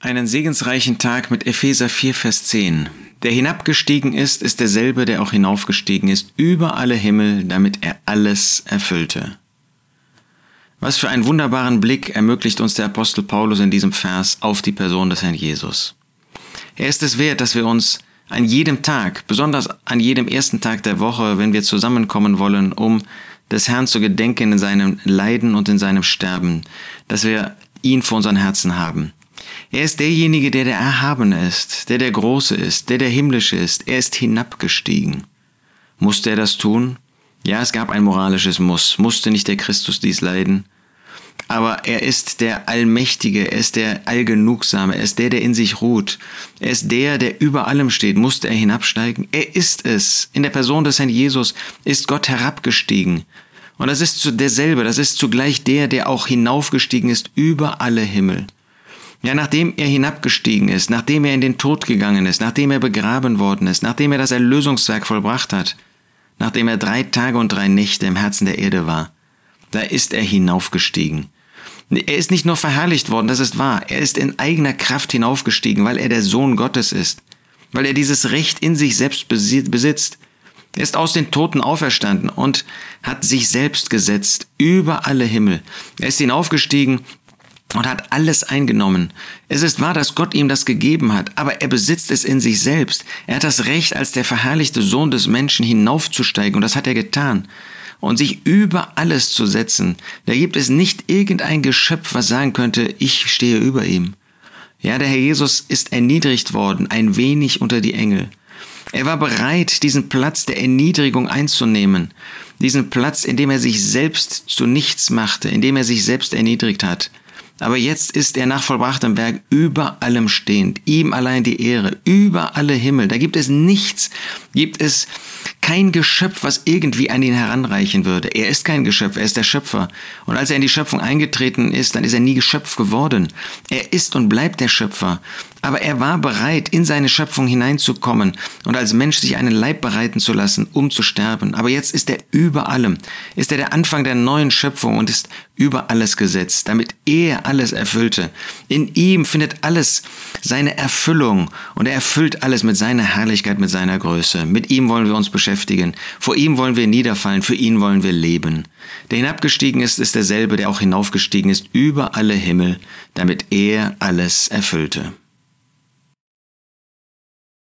Einen segensreichen Tag mit Epheser 4, Vers 10. Der hinabgestiegen ist, ist derselbe, der auch hinaufgestiegen ist über alle Himmel, damit er alles erfüllte. Was für einen wunderbaren Blick ermöglicht uns der Apostel Paulus in diesem Vers auf die Person des Herrn Jesus. Er ist es wert, dass wir uns an jedem Tag, besonders an jedem ersten Tag der Woche, wenn wir zusammenkommen wollen, um des Herrn zu gedenken in seinem Leiden und in seinem Sterben, dass wir ihn vor unseren Herzen haben. Er ist derjenige, der der Erhabene ist, der der Große ist, der der Himmlische ist. Er ist hinabgestiegen. Musste er das tun? Ja, es gab ein moralisches Muss. Musste nicht der Christus dies leiden? Aber er ist der Allmächtige, er ist der Allgenugsame, er ist der, der in sich ruht. Er ist der, der über allem steht. Musste er hinabsteigen? Er ist es. In der Person des Herrn Jesus ist Gott herabgestiegen. Und das ist derselbe, das ist zugleich der, der auch hinaufgestiegen ist über alle Himmel. Ja, nachdem er hinabgestiegen ist, nachdem er in den Tod gegangen ist, nachdem er begraben worden ist, nachdem er das Erlösungswerk vollbracht hat, nachdem er drei Tage und drei Nächte im Herzen der Erde war, da ist er hinaufgestiegen. Er ist nicht nur verherrlicht worden, das ist wahr, er ist in eigener Kraft hinaufgestiegen, weil er der Sohn Gottes ist, weil er dieses Recht in sich selbst besitzt. Er ist aus den Toten auferstanden und hat sich selbst gesetzt über alle Himmel. Er ist hinaufgestiegen und hat alles eingenommen. Es ist wahr, dass Gott ihm das gegeben hat, aber er besitzt es in sich selbst. Er hat das Recht, als der verherrlichte Sohn des Menschen hinaufzusteigen, und das hat er getan. Und sich über alles zu setzen. Da gibt es nicht irgendein Geschöpf, was sagen könnte, ich stehe über ihm. Ja, der Herr Jesus ist erniedrigt worden, ein wenig unter die Engel. Er war bereit, diesen Platz der Erniedrigung einzunehmen, diesen Platz, in dem er sich selbst zu nichts machte, in dem er sich selbst erniedrigt hat. Aber jetzt ist er nach vollbrachtem Werk über allem stehend, ihm allein die Ehre, über alle Himmel. Da gibt es nichts, gibt es kein Geschöpf, was irgendwie an ihn heranreichen würde. Er ist kein Geschöpf, er ist der Schöpfer. Und als er in die Schöpfung eingetreten ist, dann ist er nie Geschöpf geworden. Er ist und bleibt der Schöpfer. Aber er war bereit, in seine Schöpfung hineinzukommen und als Mensch sich einen Leib bereiten zu lassen, um zu sterben. Aber jetzt ist er über allem, ist er der Anfang der neuen Schöpfung und ist über alles gesetzt, damit er alles erfüllte. In ihm findet alles seine Erfüllung und er erfüllt alles mit seiner Herrlichkeit, mit seiner Größe. Mit ihm wollen wir uns beschäftigen. Vor ihm wollen wir niederfallen, für ihn wollen wir leben. Der hinabgestiegen ist, ist derselbe, der auch hinaufgestiegen ist über alle Himmel, damit er alles erfüllte.